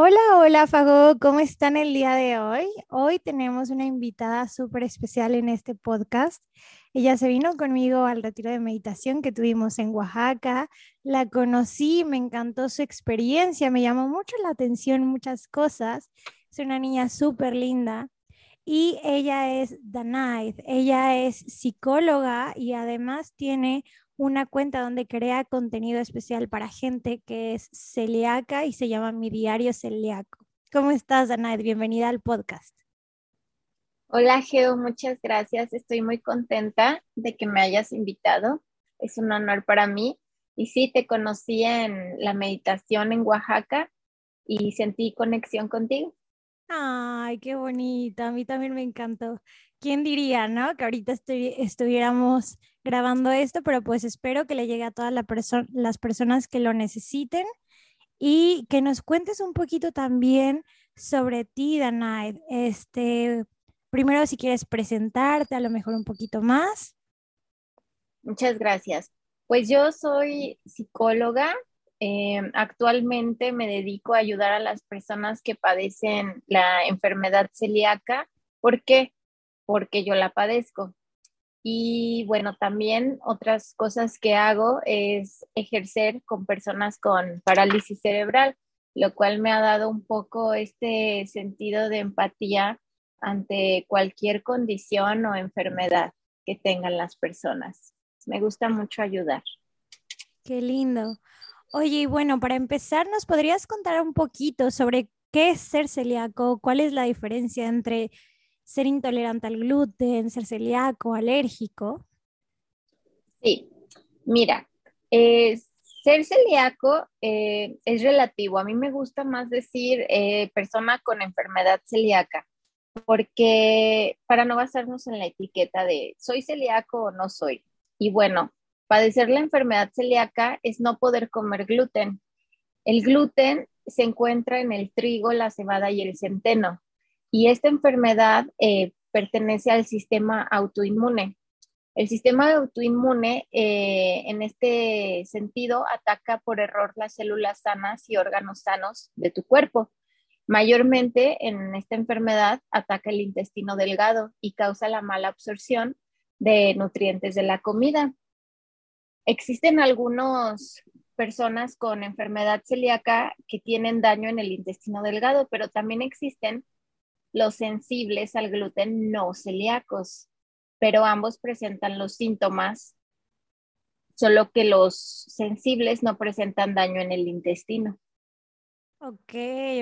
Hola, hola Fago, ¿cómo están el día de hoy? Hoy tenemos una invitada súper especial en este podcast. Ella se vino conmigo al retiro de meditación que tuvimos en Oaxaca. La conocí, me encantó su experiencia, me llamó mucho la atención muchas cosas. Es una niña súper linda. Y ella es Danaid, ella es psicóloga y además tiene una cuenta donde crea contenido especial para gente que es celíaca y se llama Mi Diario Celíaco. ¿Cómo estás, Anaed? Bienvenida al podcast. Hola, Geo, muchas gracias. Estoy muy contenta de que me hayas invitado. Es un honor para mí. Y sí, te conocí en la meditación en Oaxaca y sentí conexión contigo. Ay, qué bonita. A mí también me encantó. ¿Quién diría, no? Que ahorita estuviéramos grabando esto, pero pues espero que le llegue a todas las personas que lo necesiten y que nos cuentes un poquito también sobre ti, Danaid. Este, primero, si quieres presentarte, a lo mejor un poquito más. Muchas gracias. Pues yo soy psicóloga. Eh, actualmente me dedico a ayudar a las personas que padecen la enfermedad celíaca. ¿Por qué? Porque yo la padezco. Y bueno, también otras cosas que hago es ejercer con personas con parálisis cerebral, lo cual me ha dado un poco este sentido de empatía ante cualquier condición o enfermedad que tengan las personas. Me gusta mucho ayudar. Qué lindo. Oye, y bueno, para empezar, ¿nos podrías contar un poquito sobre qué es ser celíaco? ¿Cuál es la diferencia entre ser intolerante al gluten, ser celíaco, alérgico? Sí, mira, eh, ser celíaco eh, es relativo. A mí me gusta más decir eh, persona con enfermedad celíaca, porque para no basarnos en la etiqueta de soy celíaco o no soy. Y bueno, padecer la enfermedad celíaca es no poder comer gluten. El gluten se encuentra en el trigo, la cebada y el centeno. Y esta enfermedad eh, pertenece al sistema autoinmune. El sistema autoinmune, eh, en este sentido, ataca por error las células sanas y órganos sanos de tu cuerpo. Mayormente en esta enfermedad ataca el intestino delgado y causa la mala absorción de nutrientes de la comida. Existen algunas personas con enfermedad celíaca que tienen daño en el intestino delgado, pero también existen los sensibles al gluten no celíacos, pero ambos presentan los síntomas, solo que los sensibles no presentan daño en el intestino. Ok,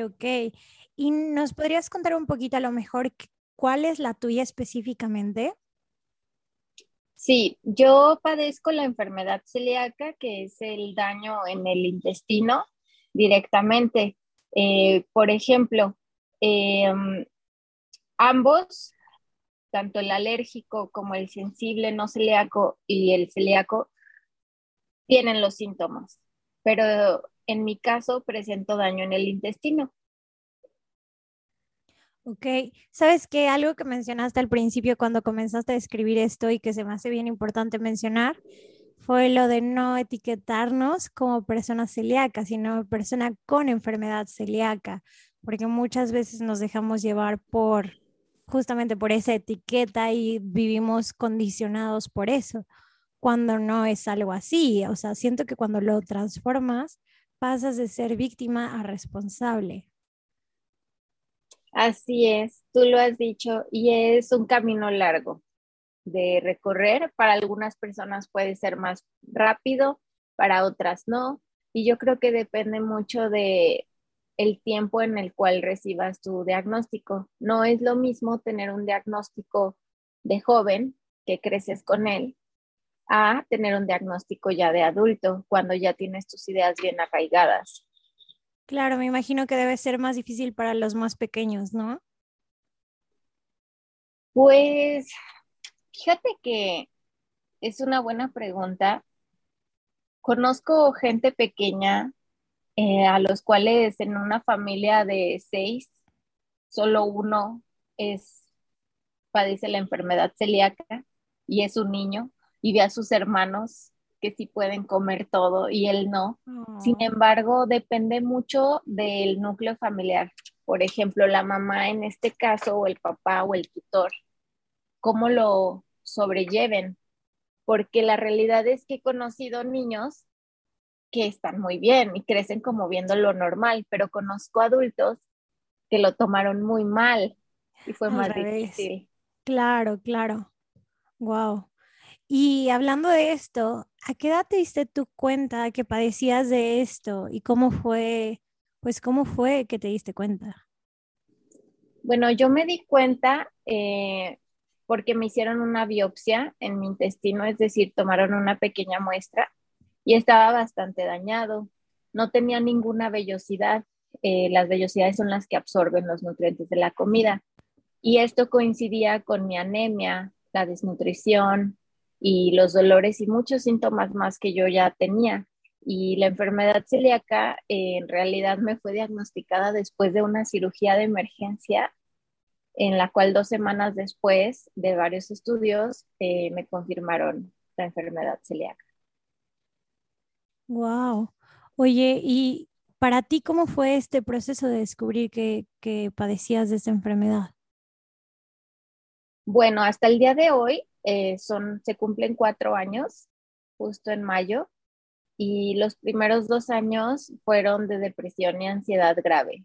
ok. ¿Y nos podrías contar un poquito a lo mejor cuál es la tuya específicamente? Sí, yo padezco la enfermedad celíaca, que es el daño en el intestino directamente. Eh, por ejemplo, eh, Ambos, tanto el alérgico como el sensible no celíaco y el celíaco, tienen los síntomas, pero en mi caso presento daño en el intestino. Ok, sabes que algo que mencionaste al principio cuando comenzaste a escribir esto y que se me hace bien importante mencionar fue lo de no etiquetarnos como persona celíaca, sino persona con enfermedad celíaca, porque muchas veces nos dejamos llevar por justamente por esa etiqueta y vivimos condicionados por eso, cuando no es algo así. O sea, siento que cuando lo transformas, pasas de ser víctima a responsable. Así es, tú lo has dicho, y es un camino largo de recorrer. Para algunas personas puede ser más rápido, para otras no. Y yo creo que depende mucho de el tiempo en el cual recibas tu diagnóstico. No es lo mismo tener un diagnóstico de joven que creces con él a tener un diagnóstico ya de adulto cuando ya tienes tus ideas bien arraigadas. Claro, me imagino que debe ser más difícil para los más pequeños, ¿no? Pues fíjate que es una buena pregunta. Conozco gente pequeña eh, a los cuales en una familia de seis, solo uno es, padece la enfermedad celíaca y es un niño y ve a sus hermanos que sí pueden comer todo y él no. Sin embargo, depende mucho del núcleo familiar. Por ejemplo, la mamá en este caso, o el papá o el tutor, cómo lo sobrelleven. Porque la realidad es que he conocido niños que están muy bien y crecen como viendo lo normal, pero conozco adultos que lo tomaron muy mal y fue más difícil. Claro, claro. Wow. Y hablando de esto, ¿a qué edad te diste tu cuenta que padecías de esto y cómo fue, pues cómo fue que te diste cuenta? Bueno, yo me di cuenta eh, porque me hicieron una biopsia en mi intestino, es decir, tomaron una pequeña muestra y estaba bastante dañado. No tenía ninguna vellosidad. Eh, las vellosidades son las que absorben los nutrientes de la comida. Y esto coincidía con mi anemia, la desnutrición y los dolores y muchos síntomas más que yo ya tenía. Y la enfermedad celíaca eh, en realidad me fue diagnosticada después de una cirugía de emergencia en la cual dos semanas después de varios estudios eh, me confirmaron la enfermedad celíaca. Wow. Oye, ¿y para ti cómo fue este proceso de descubrir que, que padecías de esta enfermedad? Bueno, hasta el día de hoy eh, son, se cumplen cuatro años, justo en mayo, y los primeros dos años fueron de depresión y ansiedad grave.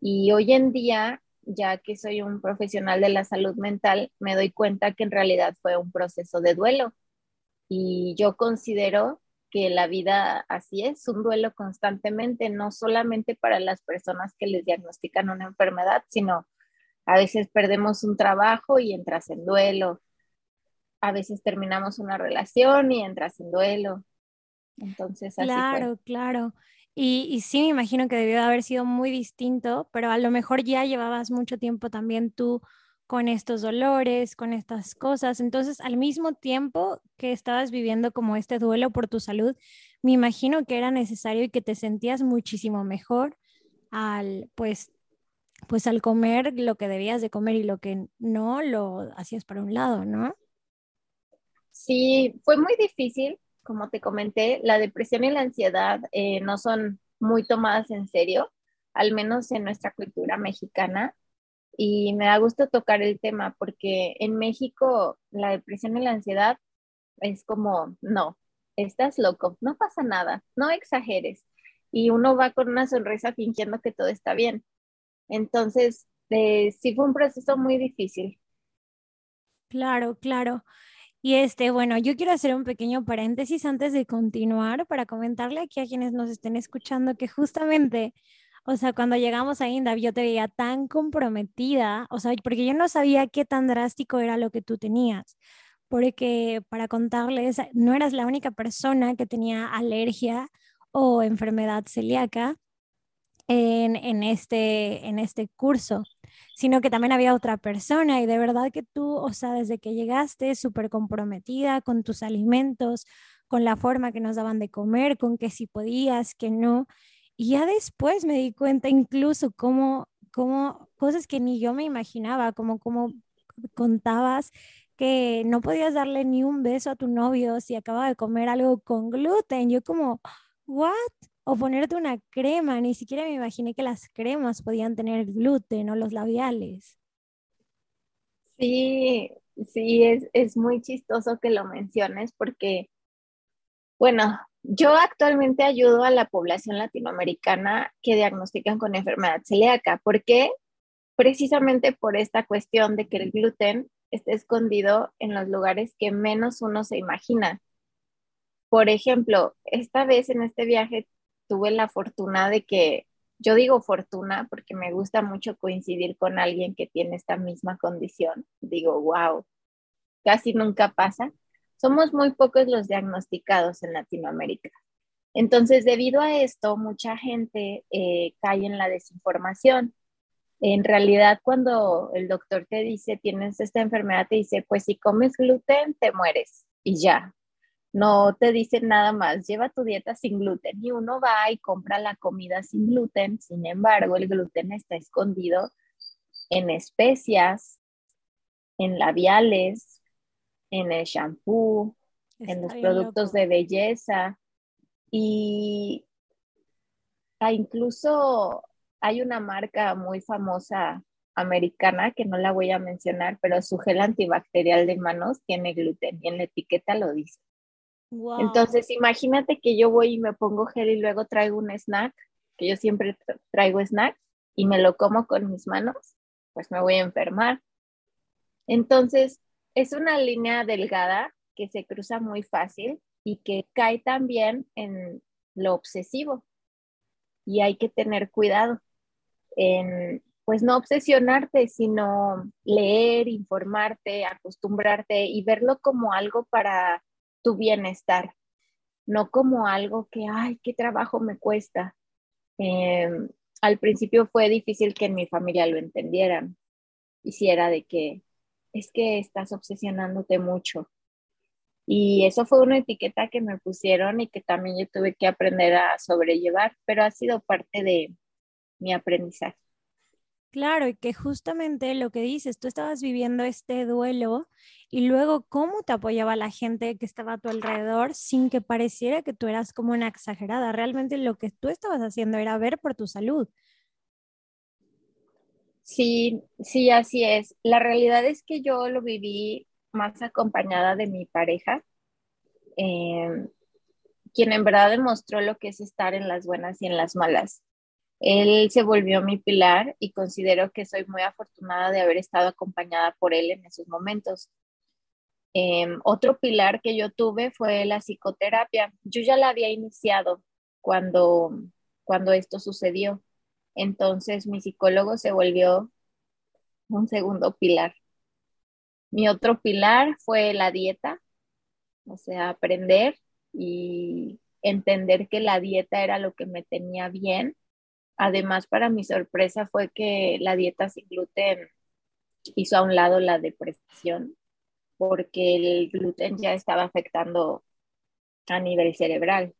Y hoy en día, ya que soy un profesional de la salud mental, me doy cuenta que en realidad fue un proceso de duelo. Y yo considero que la vida así es, un duelo constantemente, no solamente para las personas que les diagnostican una enfermedad, sino a veces perdemos un trabajo y entras en duelo. A veces terminamos una relación y entras en duelo. Entonces, así Claro, claro. Y, y, sí, me imagino que debió haber sido muy distinto, pero a lo mejor ya llevabas mucho tiempo también tú con estos dolores, con estas cosas. Entonces, al mismo tiempo que estabas viviendo como este duelo por tu salud, me imagino que era necesario y que te sentías muchísimo mejor al pues pues al comer lo que debías de comer y lo que no, lo hacías para un lado, ¿no? Sí, fue muy difícil, como te comenté, la depresión y la ansiedad eh, no son muy tomadas en serio, al menos en nuestra cultura mexicana. Y me da gusto tocar el tema porque en México la depresión y la ansiedad es como, no, estás loco, no pasa nada, no exageres. Y uno va con una sonrisa fingiendo que todo está bien. Entonces, eh, sí fue un proceso muy difícil. Claro, claro. Y este, bueno, yo quiero hacer un pequeño paréntesis antes de continuar para comentarle aquí a quienes nos estén escuchando que justamente, o sea, cuando llegamos a Inda, yo te veía tan comprometida, o sea, porque yo no sabía qué tan drástico era lo que tú tenías, porque para contarles, no eras la única persona que tenía alergia o enfermedad celíaca en, este, en este curso, sino que también había otra persona y de verdad que tú, o sea, desde que llegaste súper comprometida con tus alimentos, con la forma que nos daban de comer, con que si podías, que no. Y ya después me di cuenta incluso cómo, cómo cosas que ni yo me imaginaba, como, como contabas que no podías darle ni un beso a tu novio si acaba de comer algo con gluten. Yo como, ¿what? o ponerte una crema, ni siquiera me imaginé que las cremas podían tener gluten o los labiales. Sí, sí, es, es muy chistoso que lo menciones porque, bueno, yo actualmente ayudo a la población latinoamericana que diagnostican con enfermedad celíaca. ¿Por qué? Precisamente por esta cuestión de que el gluten está escondido en los lugares que menos uno se imagina. Por ejemplo, esta vez en este viaje tuve la fortuna de que, yo digo fortuna porque me gusta mucho coincidir con alguien que tiene esta misma condición. Digo, wow, casi nunca pasa. Somos muy pocos los diagnosticados en Latinoamérica. Entonces, debido a esto, mucha gente eh, cae en la desinformación. En realidad, cuando el doctor te dice, tienes esta enfermedad, te dice, pues si comes gluten, te mueres y ya, no te dicen nada más, lleva tu dieta sin gluten y uno va y compra la comida sin gluten, sin embargo el gluten está escondido en especias, en labiales, en el shampoo, en los productos de belleza y ah, incluso hay una marca muy famosa americana que no la voy a mencionar, pero su gel antibacterial de manos tiene gluten y en la etiqueta lo dice. Entonces, imagínate que yo voy y me pongo gel y luego traigo un snack, que yo siempre traigo snack y me lo como con mis manos, pues me voy a enfermar. Entonces, es una línea delgada que se cruza muy fácil y que cae también en lo obsesivo. Y hay que tener cuidado en, pues no obsesionarte, sino leer, informarte, acostumbrarte y verlo como algo para tu bienestar, no como algo que, ay, qué trabajo me cuesta. Em, al principio fue difícil que en mi familia lo entendieran. Hiciera de que es que estás obsesionándote mucho. Y eso fue una etiqueta que me pusieron y que también yo tuve que aprender a sobrellevar, pero ha sido parte de mi aprendizaje. Claro, y que justamente lo que dices, tú estabas viviendo este duelo y luego cómo te apoyaba la gente que estaba a tu alrededor sin que pareciera que tú eras como una exagerada. Realmente lo que tú estabas haciendo era ver por tu salud. Sí, sí, así es. La realidad es que yo lo viví más acompañada de mi pareja, em, quien en verdad demostró lo que es estar en las buenas y en las malas. Él se volvió mi pilar y considero que soy muy afortunada de haber estado acompañada por él en esos momentos. Em, otro pilar que yo tuve fue la psicoterapia. Yo ya la había iniciado cuando, cuando esto sucedió. Entonces mi psicólogo se volvió un segundo pilar. Mi otro pilar fue la dieta, o sea, aprender y entender que la dieta era lo que me tenía bien. Además, para mi sorpresa fue que la dieta sin gluten hizo a un lado la depresión, porque el gluten ya estaba afectando a nivel cerebral.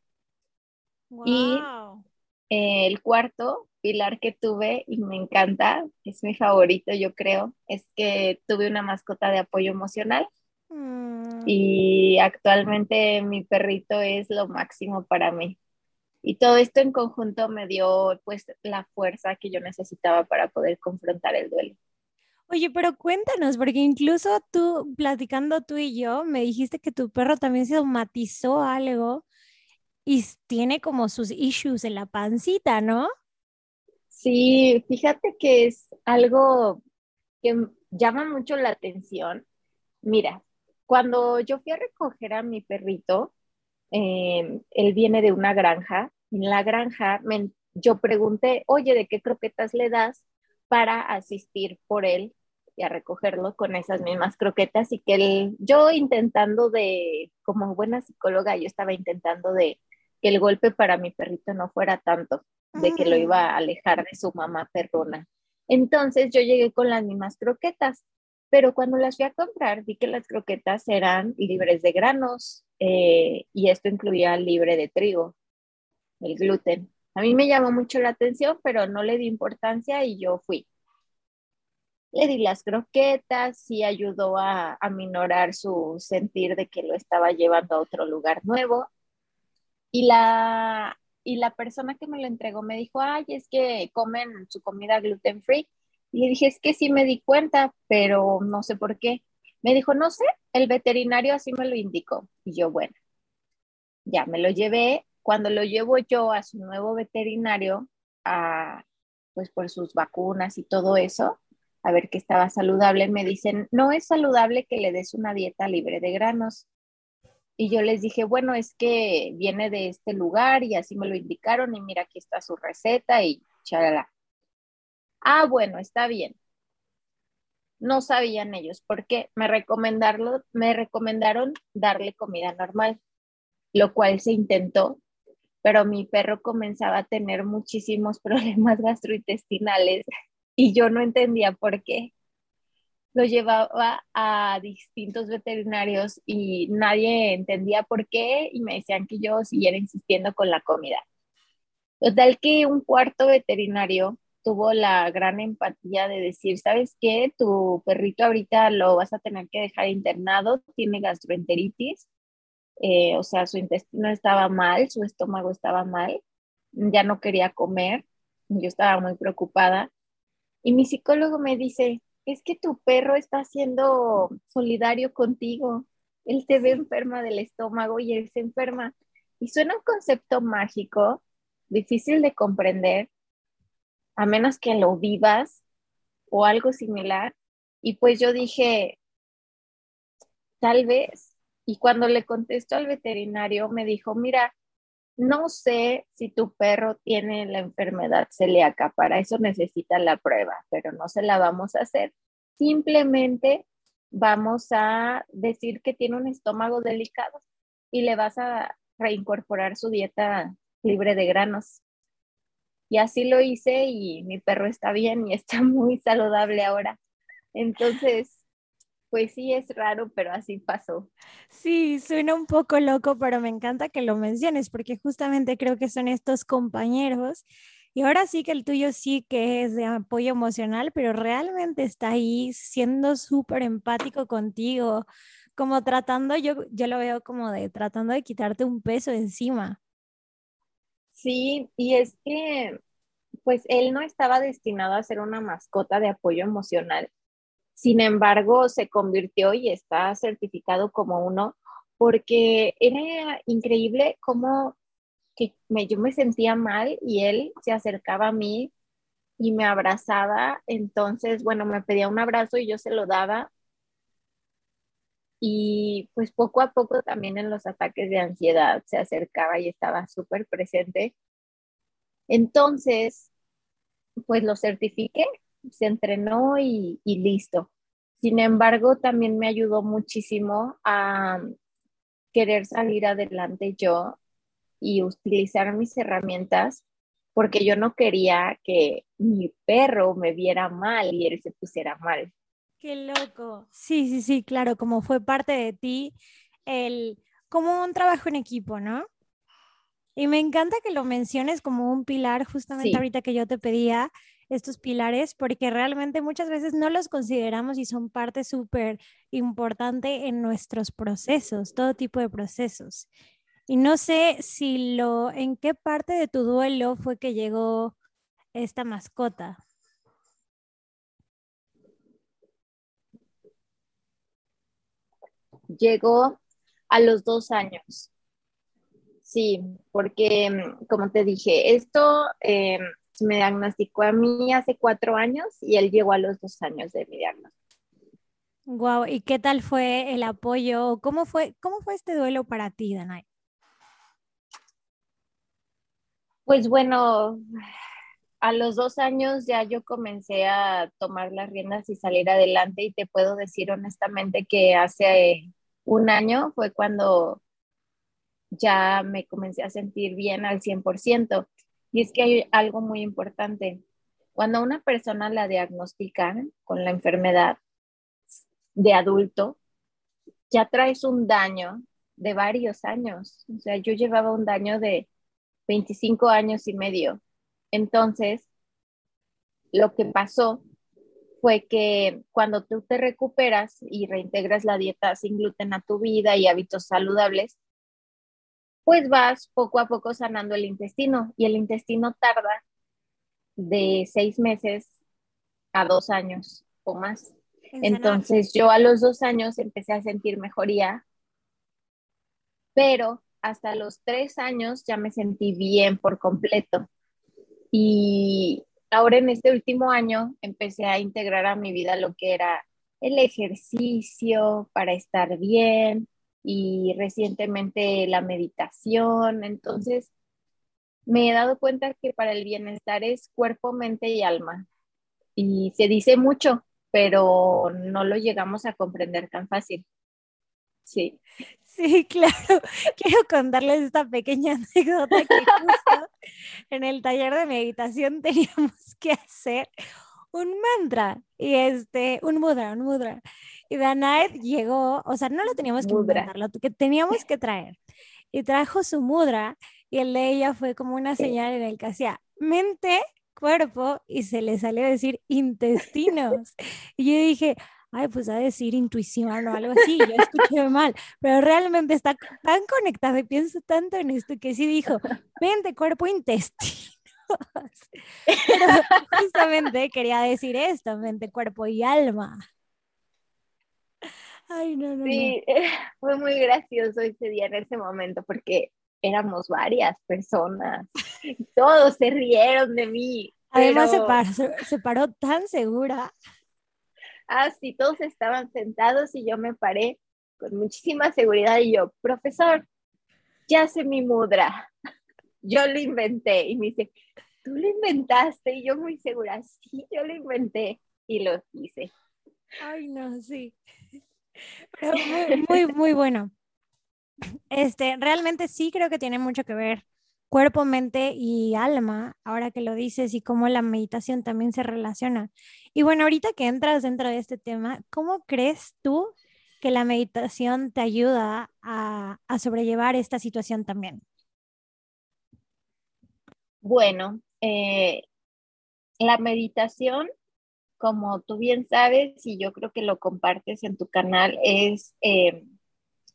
Y eh, el cuarto pilar que tuve y me encanta, es mi favorito yo creo, es que tuve una mascota de apoyo emocional mm. y actualmente mi perrito es lo máximo para mí. Y todo esto en conjunto me dio pues la fuerza que yo necesitaba para poder confrontar el duelo. Oye, pero cuéntanos, porque incluso tú, platicando tú y yo, me dijiste que tu perro también se somatizó algo y tiene como sus issues en la pancita, ¿no? Sí, fíjate que es algo que llama mucho la atención. Mira, cuando yo fui a recoger a mi perrito, em, él viene de una granja. En la granja yo pregunté, oye, ¿de qué croquetas le das para asistir por él y a recogerlo con esas mismas croquetas? Y que él, yo intentando de, como buena psicóloga, yo estaba intentando de que el golpe para mi perrito no fuera tanto, de que lo iba a alejar de su mamá perrona. Entonces yo llegué con las mismas croquetas, pero cuando las fui a comprar vi que las croquetas eran libres de granos eh, y esto incluía libre de trigo, el gluten. A mí me llamó mucho la atención, pero no le di importancia y yo fui. Le di las croquetas y ayudó a, a minorar su sentir de que lo estaba llevando a otro lugar nuevo. Y la, y la persona que me lo entregó me dijo, ay, es que comen su comida gluten free. Y le dije, es que sí me di cuenta, pero no sé por qué. Me dijo, no sé, el veterinario así me lo indicó. Y yo, bueno, ya me lo llevé. Cuando lo llevo yo a su nuevo veterinario, a, pues por sus vacunas y todo eso, a ver que estaba saludable, me dicen, no es saludable que le des una dieta libre de granos. Y yo les dije, bueno, es que viene de este lugar y así me lo indicaron y mira, aquí está su receta y charala. Ah, bueno, está bien. No sabían ellos porque me me recomendaron darle comida normal, lo cual se intentó, pero mi perro comenzaba a tener muchísimos problemas gastrointestinales y yo no entendía por qué lo llevaba a distintos veterinarios y nadie entendía por qué y me decían que yo siguiera insistiendo con la comida. Total que un cuarto veterinario tuvo la gran empatía de decir, ¿sabes qué? Tu perrito ahorita lo vas a tener que dejar internado, tiene gastroenteritis eh, o sea, su intestino estaba mal, su estómago estaba mal, ya no quería comer, yo estaba muy preocupada. Y mi psicólogo me dice, es que tu perro está siendo solidario contigo, él te ve enferma del estómago y él se enferma. Y suena un concepto mágico, difícil de comprender, a menos que lo vivas o algo similar. Y pues yo dije, tal vez. Y cuando le contesto al veterinario, me dijo, mira, no sé si tu perro tiene la enfermedad celíaca, para eso necesita la prueba, pero no se la vamos a hacer. Simplemente vamos a decir que tiene un estómago delicado y le vas a reincorporar su dieta libre de granos. Y así lo hice y mi perro está bien y está muy saludable ahora. Entonces, pues sí es raro, pero así pasó. Sí, suena un poco loco, pero me encanta que lo menciones porque justamente creo que son estos compañeros. Y ahora sí que el tuyo sí que es de apoyo emocional, pero realmente está ahí siendo súper empático contigo, como tratando, yo, yo lo veo como de tratando de quitarte un peso encima. Sí, y es que pues él no estaba destinado a ser una mascota de apoyo emocional. Sin embargo, se convirtió y está certificado como uno porque era increíble cómo que yo me sentía mal y él se acercaba a mí y me abrazaba. Entonces, bueno, me pedía un abrazo y yo se lo daba y pues poco a poco también en los ataques de ansiedad se acercaba y estaba súper presente. Entonces, pues lo certifiqué, se entrenó y listo. Sin embargo, también me ayudó muchísimo a querer salir adelante yo y utilizar mis herramientas porque yo no quería que mi perro me viera mal y él se pusiera mal. Qué loco. Sí, sí, sí, claro, como fue parte de ti, el, como un trabajo en equipo, ¿no? Y me encanta que lo menciones como un pilar, justamente ahorita que yo te pedía estos pilares, porque realmente muchas veces no los consideramos y son parte súper importante en nuestros procesos, todo tipo de procesos. Y no sé si lo, en qué parte de tu duelo fue que llegó esta mascota. llegó a los dos años. Sí, porque mm, como te dije, esto eh, me diagnosticó a mí hace cuatro años y él llegó a los dos años de mi diagnóstico. Wow, ¿y qué tal fue el apoyo? ¿Cómo fue, cómo fue este duelo para ti, Danay? Pues bueno, a los dos años ya yo comencé a tomar las riendas y salir adelante y te puedo decir honestamente que hace un año fue cuando ya me comencé a sentir bien al 100%. Y es que hay algo muy importante. Cuando una persona la diagnostican con la enfermedad de adulto, ya traes un daño de varios años. O sea, yo llevaba un daño de 25 años y medio entonces, lo que pasó fue que cuando tú te recuperas y reintegras la dieta sin gluten a tu vida y hábitos saludables, pues vas poco a poco sanando el intestino y el intestino tarda de seis meses a dos años o más. Entonces yo a los dos años empecé a sentir mejoría, pero hasta los tres años ya me sentí bien por completo. Y ahora en este último año empecé a integrar a mi vida lo que era el ejercicio para estar bien y recientemente la meditación. Entonces, me he dado cuenta que para el bienestar es cuerpo, mente y alma. Y se dice mucho, pero no lo llegamos a comprender tan fácil. Sí. Sí, claro. Quiero contarles esta pequeña anécdota que justo en el taller de meditación teníamos que hacer un mantra y este, un mudra, un mudra. Y Danae llegó, o sea, no lo teníamos que mudra. lo que teníamos que traer. Y trajo su mudra y el de ella fue como una señal en el que hacía mente, cuerpo y se le salió a decir intestinos. Y yo dije, ay, pues a decir intuición o algo así, yo escuché mal, pero realmente está tan conectado y pienso tanto en esto que sí dijo, mente, cuerpo, intestino. Pero justamente quería decir esto, mente, cuerpo y alma. Ay, no, no. Sí, fue muy gracioso ese día en ese momento porque éramos varias personas. Todos se rieron de mí. Además se, paró, tan segura. Ah, sí, todos estaban sentados y yo me paré con muchísima seguridad y yo, profesor, ya sé mi mudra. Yo lo inventé. Y me dice, tú lo inventaste. Y yo muy segura, sí, yo lo inventé. Y lo hice. Ay, no, sí. Pero muy, muy, muy bueno. Este, realmente sí creo que tiene mucho que ver cuerpo, mente y alma, ahora que lo dices, y cómo la meditación también se relaciona. Y bueno, ahorita que entras dentro de este tema, ¿cómo crees tú que la meditación te ayuda a, sobrellevar esta situación también? Bueno, eh, la meditación, como tú bien sabes, y yo creo que lo compartes en tu canal, es eh,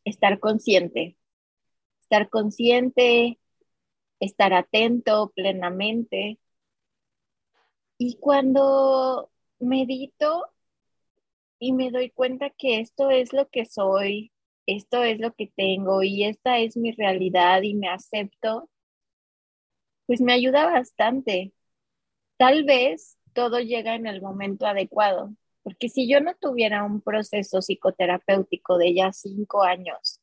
estar consciente, estar consciente, estar atento plenamente. Y cuando medito y me doy cuenta que esto es lo que soy, esto es lo que tengo y esta es mi realidad y me acepto, pues me ayuda bastante. Tal vez todo llega en el momento adecuado. Porque si yo no tuviera un proceso psicoterapéutico de ya cinco años,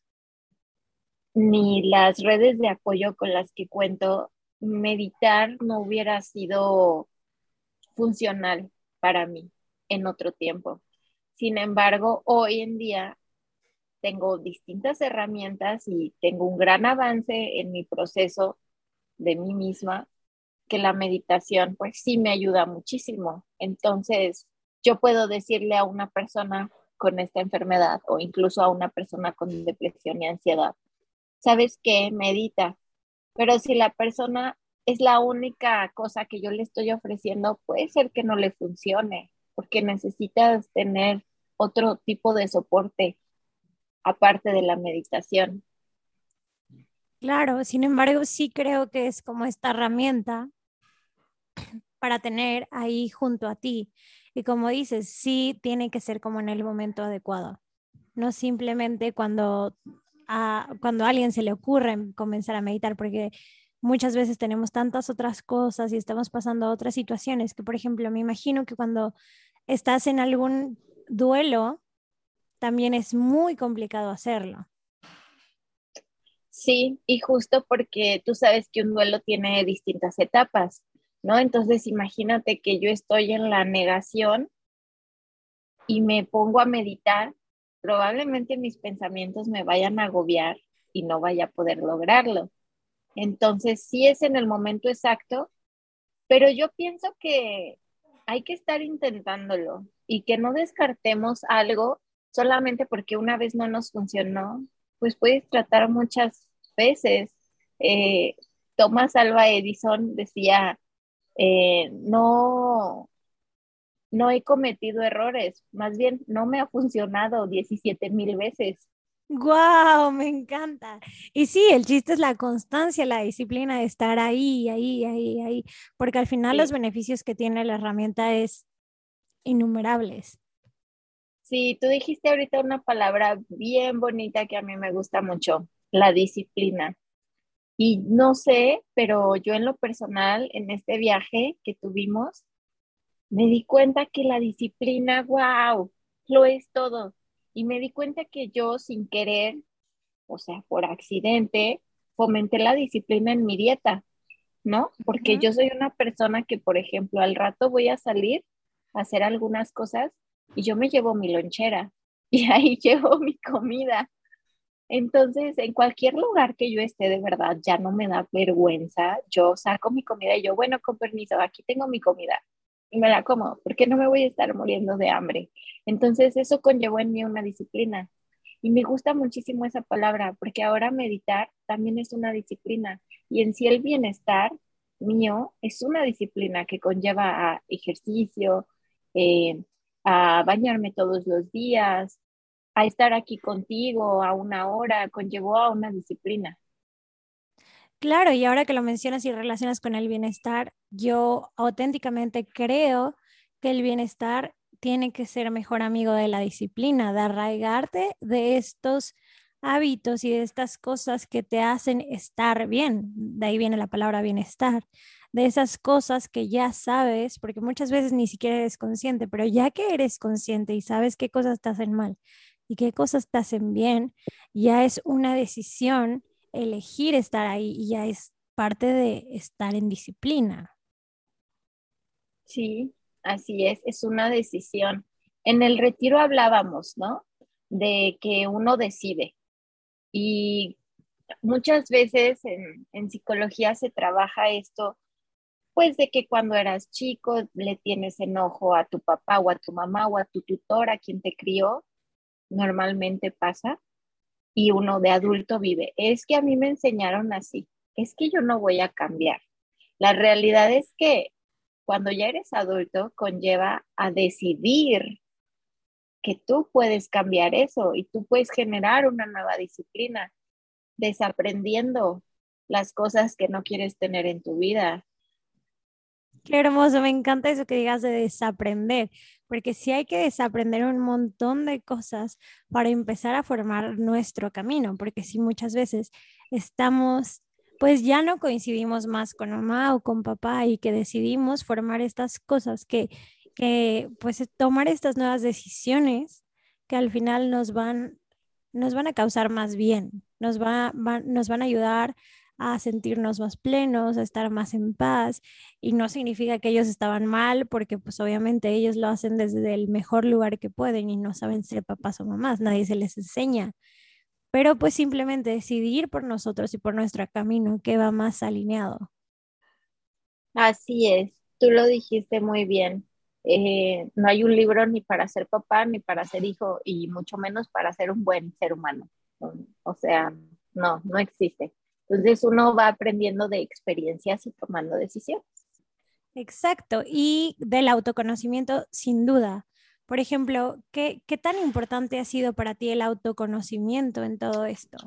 ni las redes de apoyo con las que cuento, meditar no hubiera sido funcional para mí en otro tiempo. Sin embargo, hoy en día tengo distintas herramientas y tengo un gran avance en mi proceso de mí misma, que la meditación pues sí me ayuda muchísimo. Entonces, yo puedo decirle a una persona con esta enfermedad o incluso a una persona con depresión y ansiedad, sabes qué, medita, pero si la persona es la única cosa que yo le estoy ofreciendo, puede ser que no le funcione, porque necesitas tener otro tipo de soporte aparte de la meditación. Claro, sin embargo, sí creo que es como esta herramienta para tener ahí junto a ti. Y como dices, sí tiene que ser como en el momento adecuado, no simplemente cuando a, cuando a alguien se le ocurre comenzar a meditar, porque muchas veces tenemos tantas otras cosas y estamos pasando a otras situaciones que, por ejemplo, me imagino que cuando estás en algún duelo, también es muy complicado hacerlo. Sí, y justo porque tú sabes que un duelo tiene distintas etapas. ¿no? Entonces imagínate que yo estoy en la negación y me pongo a meditar, probablemente mis pensamientos me vayan a agobiar y no vaya a poder lograrlo. Entonces sí es en el momento exacto, pero yo pienso que hay que estar intentándolo y que no descartemos algo solamente porque una vez no nos funcionó, pues puedes tratar muchas veces. Eh, Thomas Alva Edison decía, eh, no, no he cometido errores, más bien no me ha funcionado 17 mil veces. ¡Guau! me encanta. Y sí, el chiste es la constancia, la disciplina de estar ahí, ahí, ahí, ahí, porque al final los beneficios que tiene la herramienta es innumerables. Sí, tú dijiste ahorita una palabra bien bonita que a mí me gusta mucho, la disciplina. Y no sé, pero yo en lo personal, en este viaje que tuvimos, me di cuenta que la disciplina, wow, lo es todo. Y me di cuenta que yo sin querer, o sea, por accidente, fomenté la disciplina en mi dieta, ¿no? Porque yo soy una persona que, por ejemplo, al rato voy a salir a hacer algunas cosas y yo me llevo mi lonchera y ahí llevo mi comida entonces, en cualquier lugar que yo esté, de verdad, ya no me da vergüenza. Yo saco mi comida y yo, bueno, con permiso, aquí tengo mi comida y me la como, porque no me voy a estar muriendo de hambre. Entonces, eso conllevó en mí una disciplina. Y me gusta muchísimo esa palabra, porque ahora meditar también es una disciplina. Y en sí el bienestar mío es una disciplina que conlleva a ejercicio, eh, a bañarme todos los días, a estar aquí contigo a una hora, conllevó a una disciplina. Claro, y ahora que lo mencionas y relacionas con el bienestar, yo auténticamente creo que el bienestar tiene que ser mejor amigo de la disciplina, de arraigarte de estos hábitos y de estas cosas que te hacen estar bien. De ahí viene la palabra bienestar. De esas cosas que ya sabes, porque muchas veces ni siquiera eres consciente, pero ya que eres consciente y sabes qué cosas te hacen mal y qué cosas te hacen bien, ya es una decisión elegir estar ahí y ya es parte de estar en disciplina. Sí, así es, es una decisión. En el retiro hablábamos, ¿no? De que uno decide. Y muchas veces en, en psicología se trabaja esto, pues de que cuando eras chico le tienes enojo a tu papá o a tu mamá o a tu tutor, a quien te crió, normalmente pasa, y uno de adulto vive. Es que a mí me enseñaron así, es que yo no voy a cambiar. La realidad es que cuando ya eres adulto conlleva a decidir que tú puedes cambiar eso y tú puedes generar una nueva disciplina, desaprendiendo las cosas que no quieres tener en tu vida. Qué hermoso, me encanta eso que digas de desaprender, porque sí hay que desaprender un montón de cosas para empezar a formar nuestro camino, porque si muchas veces estamos, pues ya no coincidimos más con mamá o con papá y que decidimos formar estas cosas que, que pues tomar estas nuevas decisiones que al final nos van, nos van a causar más bien, nos, va, nos van a ayudar a sentirnos más plenos, a estar más en paz. Y no significa que ellos estaban mal, porque pues obviamente ellos lo hacen desde el mejor lugar que pueden y no saben ser papás o mamás, nadie se les enseña. Pero pues simplemente decidir por nosotros y por nuestro camino que va más alineado. Así es, tú lo dijiste muy bien. Eh, no hay un libro ni para ser papá ni para ser hijo y mucho menos para ser un buen ser humano. O sea, no, no existe. Entonces uno va aprendiendo de experiencias y tomando decisiones. Exacto, y del autoconocimiento sin duda. Por ejemplo, ¿qué, ¿qué, tan importante ha sido para ti el autoconocimiento en todo esto?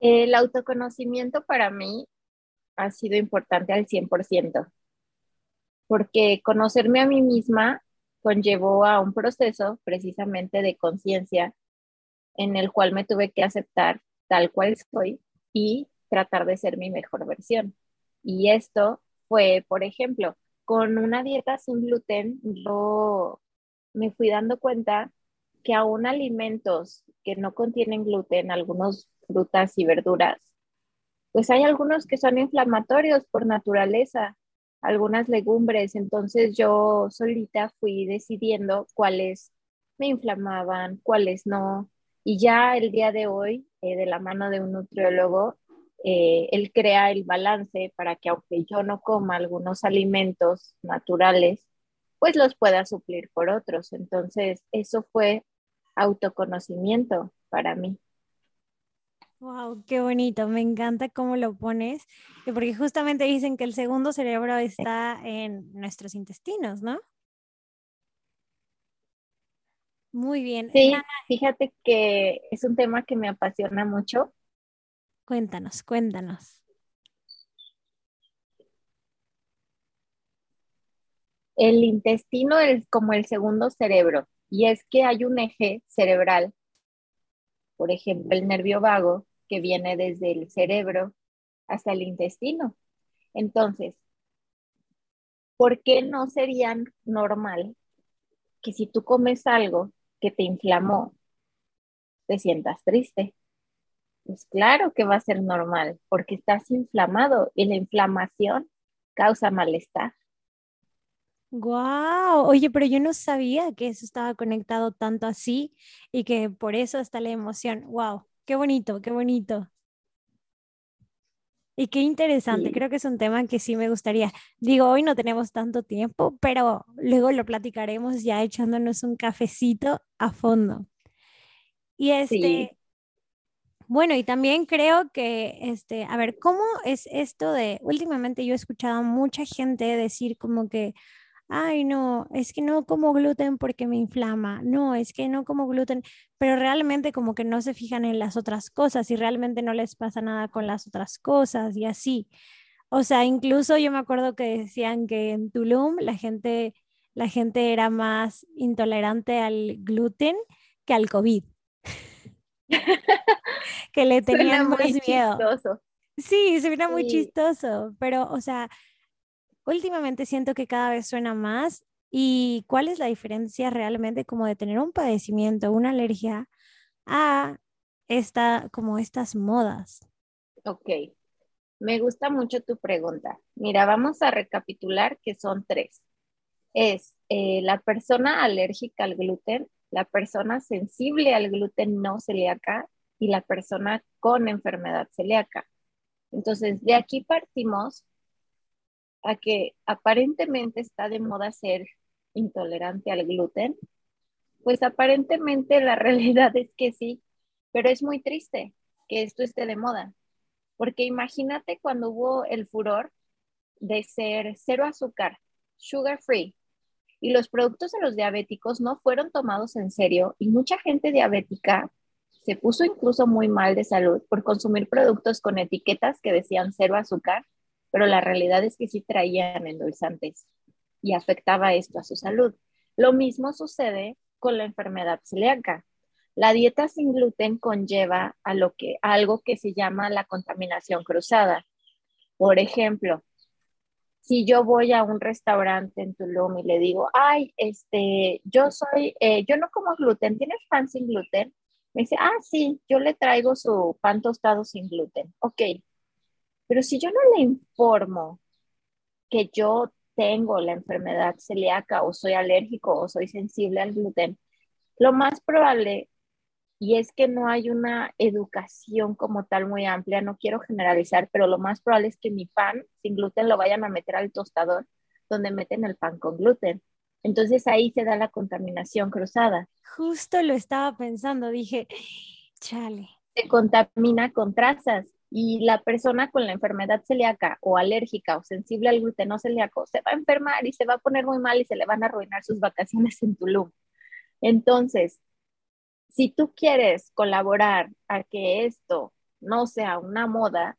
El autoconocimiento para mí ha sido importante al 100%, porque conocerme a mí misma conllevó a un proceso precisamente de conciencia en el cual me tuve que aceptar tal cual soy y tratar de ser mi mejor versión. Y esto fue, por ejemplo, con una dieta sin gluten, yo me fui dando cuenta que aún alimentos que no contienen gluten, algunos frutas y verduras, pues hay algunos que son inflamatorios por naturaleza, algunas legumbres, entonces yo solita fui decidiendo cuáles me inflamaban, cuáles no, y ya el día de hoy eh, de la mano de un nutriólogo, eh, él crea el balance para que aunque yo no coma algunos alimentos naturales, pues los pueda suplir por otros. Entonces, eso fue autoconocimiento para mí. Wow, qué bonito, me encanta cómo lo pones, porque justamente dicen que el segundo cerebro está en nuestros intestinos, ¿no? Muy bien. Sí, fíjate que es un tema que me apasiona mucho. Cuéntanos, cuéntanos. El intestino es como el segundo cerebro y es que hay un eje cerebral, por ejemplo, el nervio vago, que viene desde el cerebro hasta el intestino. Entonces, ¿por qué no sería normal que si tú comes algo que te inflamó, te sientas triste. Pues claro que va a ser normal, porque estás inflamado y la inflamación causa malestar. Wow, oye, pero yo no sabía que eso estaba conectado tanto así y que por eso está la emoción. Wow, qué bonito, qué bonito. Y qué interesante, creo que es un tema que sí me gustaría. Digo, hoy no tenemos tanto tiempo, pero luego lo platicaremos ya echándonos un cafecito a fondo. Y este, bueno, y también creo que, este, a ver, ¿cómo es esto de, últimamente yo he escuchado a mucha gente decir como que, ay, no, es que no como gluten porque me inflama, no, es que no como gluten, pero realmente como que no se fijan en las otras cosas y realmente no les pasa nada con las otras cosas y así. O sea, incluso yo me acuerdo que decían que en Tulum la gente, la gente era más intolerante al gluten que al COVID. que le tenían más miedo. Sí, se suena muy chistoso, pero, o sea, últimamente siento que cada vez suena más. ¿Y cuál es la diferencia realmente como de tener un padecimiento, una alergia a esta, como estas modas? Ok, me gusta mucho tu pregunta. Mira, vamos a recapitular que son tres. Es eh, la persona alérgica al gluten, la persona sensible al gluten no celíaca y la persona con enfermedad celíaca. Entonces, de aquí partimos a que aparentemente está de moda ser intolerante al gluten. Pues aparentemente la realidad es que sí, pero es muy triste que esto esté de moda. Porque imagínate cuando hubo el furor de ser cero azúcar, sugar free, y los productos de los diabéticos no fueron tomados en serio y mucha gente diabética se puso incluso muy mal de salud por consumir productos con etiquetas que decían cero azúcar, pero la realidad es que sí traían endulzantes y afectaba esto a su salud. Lo mismo sucede con la enfermedad celíaca. La dieta sin gluten conlleva a, lo que, algo que se llama la contaminación cruzada. Por ejemplo, si yo voy a un restaurante en Tulum y le digo, ay, este, yo soy, eh, yo no como gluten, ¿tienes pan sin gluten? Me dice, ah, sí, yo le traigo su pan tostado sin gluten. Ok, pero si yo no le informo que yo tengo la enfermedad celíaca o soy alérgico o soy sensible al gluten, lo más probable y es que no hay una educación como tal muy amplia, no quiero generalizar, pero lo más probable es que mi pan sin gluten lo vayan a meter al tostador donde meten el pan con gluten. Entonces ahí se da la contaminación cruzada. Justo lo estaba pensando, dije, chale. Se contamina con trazas y la persona con la enfermedad celíaca o alérgica o sensible al gluten o celíaco se va a enfermar y se va a poner muy mal y se le van a arruinar sus vacaciones en Tulum. Entonces, si tú quieres colaborar a que esto no sea una moda,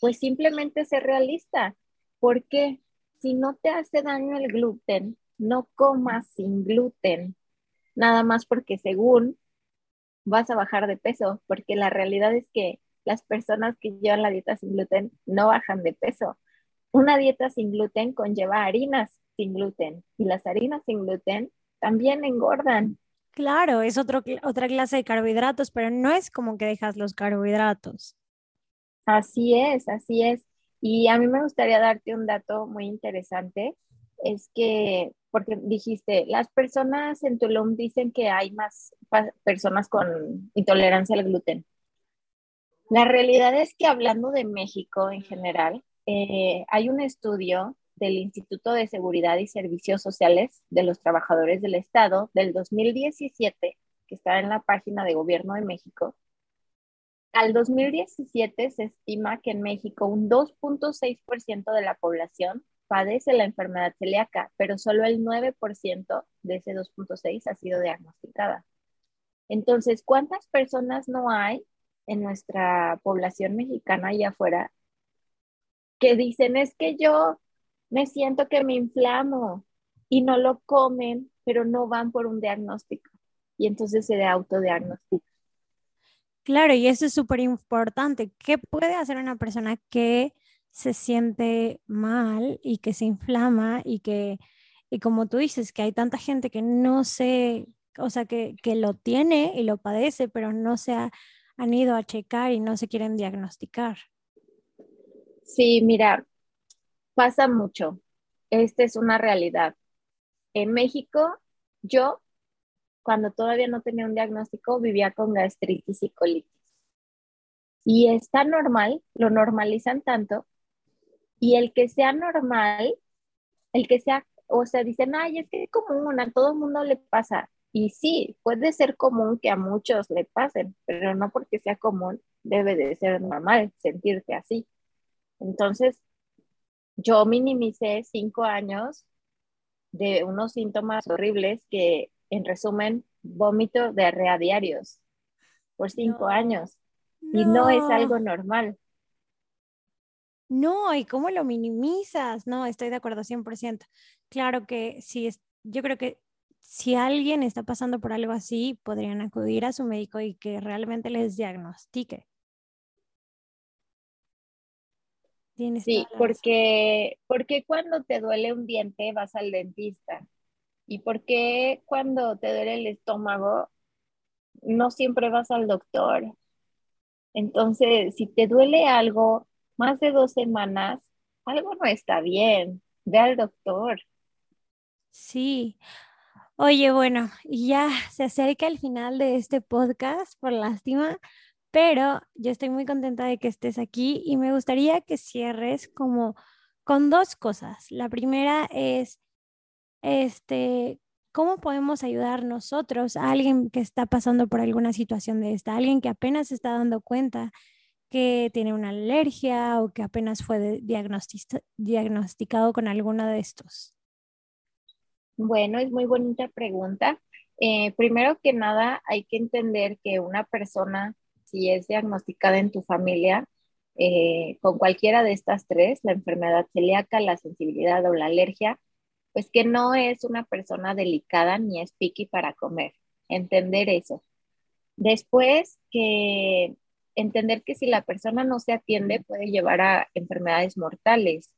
pues simplemente ser realista. porque Si no te hace daño el gluten, no comas sin gluten, nada más porque según vas a bajar de peso, porque la realidad es que las personas que llevan la dieta sin gluten no bajan de peso. Una dieta sin gluten conlleva harinas sin gluten y las harinas sin gluten también engordan. Claro, es otro, otra clase de carbohidratos, pero no es como que dejas los carbohidratos. Así es, así es. Y a mí me gustaría darte un dato muy interesante, es que, porque dijiste, las personas en Tulum dicen que hay más personas con intolerancia al gluten. La realidad es que hablando de México en general, eh, hay un estudio del Instituto de Seguridad y Servicios Sociales de los Trabajadores del Estado del 2017, que está en la página de Gobierno de México. Al 2017 se estima que en México un 2.6% de la población padece la enfermedad celíaca, pero solo el 9% de ese 2.6 ha sido diagnosticada. Entonces, ¿cuántas personas no hay en nuestra población mexicana y afuera que dicen es que yo me siento que me inflamo y no lo comen, pero no van por un diagnóstico. Y entonces se autodiagnostica. Claro, y eso es súper importante. ¿Qué puede hacer una persona que se siente mal y que se inflama y que, y como tú dices, que hay tanta gente que no se, o sea, que, que lo tiene y lo padece, pero no se han ido a checar y no se quieren diagnosticar? Sí, mira, pasa mucho. Esta es una realidad. En México, yo, cuando todavía no tenía un diagnóstico, vivía con gastritis y colitis. Y está normal, lo normalizan tanto, y el que sea normal, el que sea, o sea, dicen, ay, es que es común, a todo el mundo le pasa. Y sí, puede ser común que a muchos le pasen, pero no porque sea común, debe de ser normal sentirte así. Entonces, yo minimicé cinco años de unos síntomas horribles que, en resumen, vómito, diarrea diarios por cinco años. Y no es algo normal. No, ¿y cómo lo minimizas? No, estoy de acuerdo 100%. Claro que sí, es, yo creo que si alguien está pasando por algo así, podrían acudir a su médico y que realmente les diagnostique. sí, porque, porque cuando te duele un diente vas al dentista y porque cuando te duele el estómago no siempre vas al doctor. Entonces, si te duele algo más de dos semanas, algo no está bien. Ve al doctor. Sí. Oye, bueno, ya se acerca el final de este podcast, por lástima, pero yo estoy muy contenta de que estés aquí y me gustaría que cierres como con dos cosas. La primera es, este, ¿cómo podemos ayudar nosotros a alguien que está pasando por alguna situación de esta, alguien que apenas está dando cuenta que tiene una alergia o que apenas fue diagnosticado con alguna de estos? Bueno, es muy bonita pregunta. Eh, primero que nada, hay que entender que una persona, si es diagnosticada en tu familia, eh, con cualquiera de estas tres, la enfermedad celíaca, la sensibilidad o la alergia, pues que no es una persona delicada ni es picky para comer. Entender eso. Después, que entender que si la persona no se atiende puede llevar a enfermedades mortales.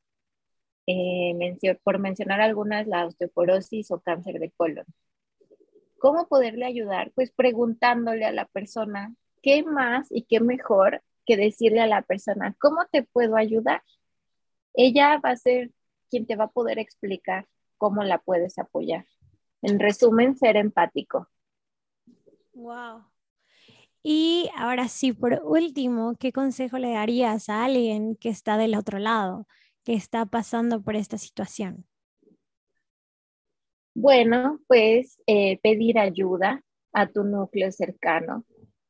Eh, por mencionar algunas, la osteoporosis o cáncer de colon. ¿Cómo poderle ayudar? Pues preguntándole a la persona qué más y qué mejor que decirle a la persona, ¿cómo te puedo ayudar? Ella va a ser quien te va a poder explicar cómo la puedes apoyar. En resumen, ser empático. Wow. Y ahora sí, por último, ¿qué consejo le darías a alguien que está del otro lado, está pasando por esta situación? Bueno, pues eh, pedir ayuda a tu núcleo cercano.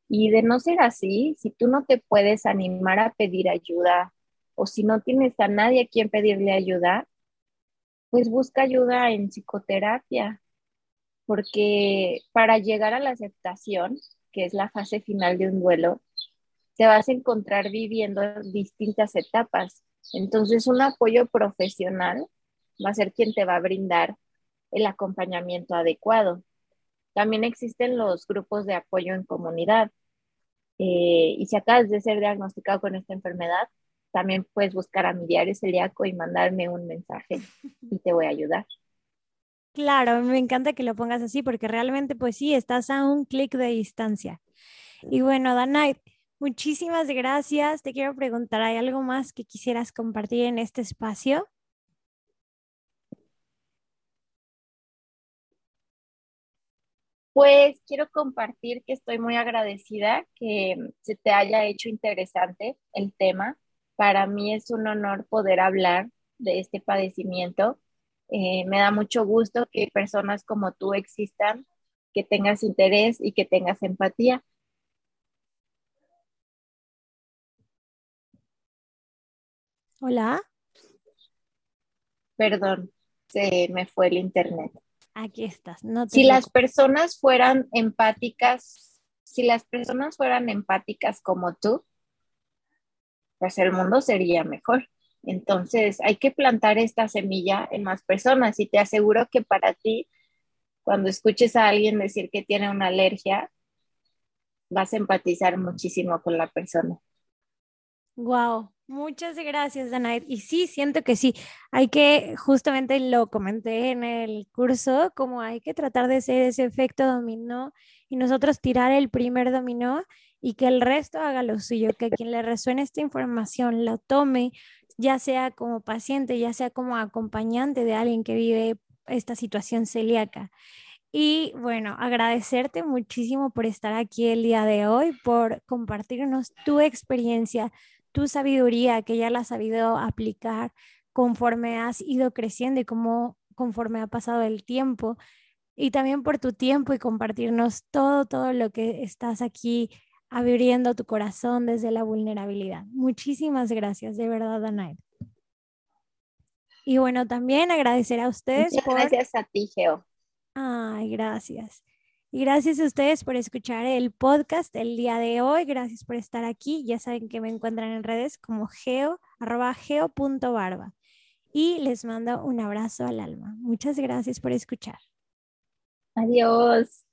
Y de no ser así, si tú no te puedes animar a pedir ayuda o si no tienes a nadie a quien pedirle ayuda, pues busca ayuda en psicoterapia, porque para llegar a la aceptación que es la fase final de un duelo, te vas a encontrar viviendo distintas etapas. Entonces, un apoyo profesional va a ser quien te va a brindar el acompañamiento adecuado. También existen los grupos de apoyo en comunidad. Eh, y si acabas de ser diagnosticado con esta enfermedad, también puedes buscar a mi diario celíaco y mandarme un mensaje y te voy a ayudar. Claro, me encanta que lo pongas así porque realmente pues sí, estás a un clic de distancia. Y bueno, Danay, muchísimas gracias. Te quiero preguntar, ¿hay algo más que quisieras compartir en este espacio? Pues quiero compartir que estoy muy agradecida que se te haya hecho interesante el tema. Para mí es un honor poder hablar de este padecimiento eh, me da mucho gusto que personas como tú existan, que tengas interés y que tengas empatía. Hola. Perdón, se me fue el internet. Aquí estás. si las personas fueran empáticas, si las personas fueran empáticas como tú, pues el mundo sería mejor. Entonces, hay que plantar esta semilla en más personas y te aseguro que para ti, cuando escuches a alguien decir que tiene una alergia, vas a empatizar muchísimo con la persona. Wow, muchas gracias, Danaid. Y sí, siento que sí, hay que, justamente lo comenté en el curso, como hay que tratar de hacer ese efecto dominó y nosotros tirar el primer dominó y que el resto haga lo suyo, que quien le resuene esta información lo tome, ya sea como paciente, ya sea como acompañante de alguien que vive esta situación celíaca. Y bueno, agradecerte muchísimo por estar aquí el día de hoy, por compartirnos tu experiencia, tu sabiduría que ya la has sabido aplicar conforme has ido creciendo y como conforme ha pasado el tiempo. Y también por tu tiempo y compartirnos todo, todo lo que estás aquí abriendo tu corazón desde la vulnerabilidad. Muchísimas gracias, de verdad, Anaid. Y bueno, también agradecer a ustedes. Muchas Gracias a ti, Geo. Ay, gracias. Y gracias a ustedes por escuchar el podcast el día de hoy. Gracias por estar aquí. Ya saben que me encuentran en redes como geo, arroba geo.barba. Y les mando un abrazo al alma. Muchas gracias por escuchar. Adiós.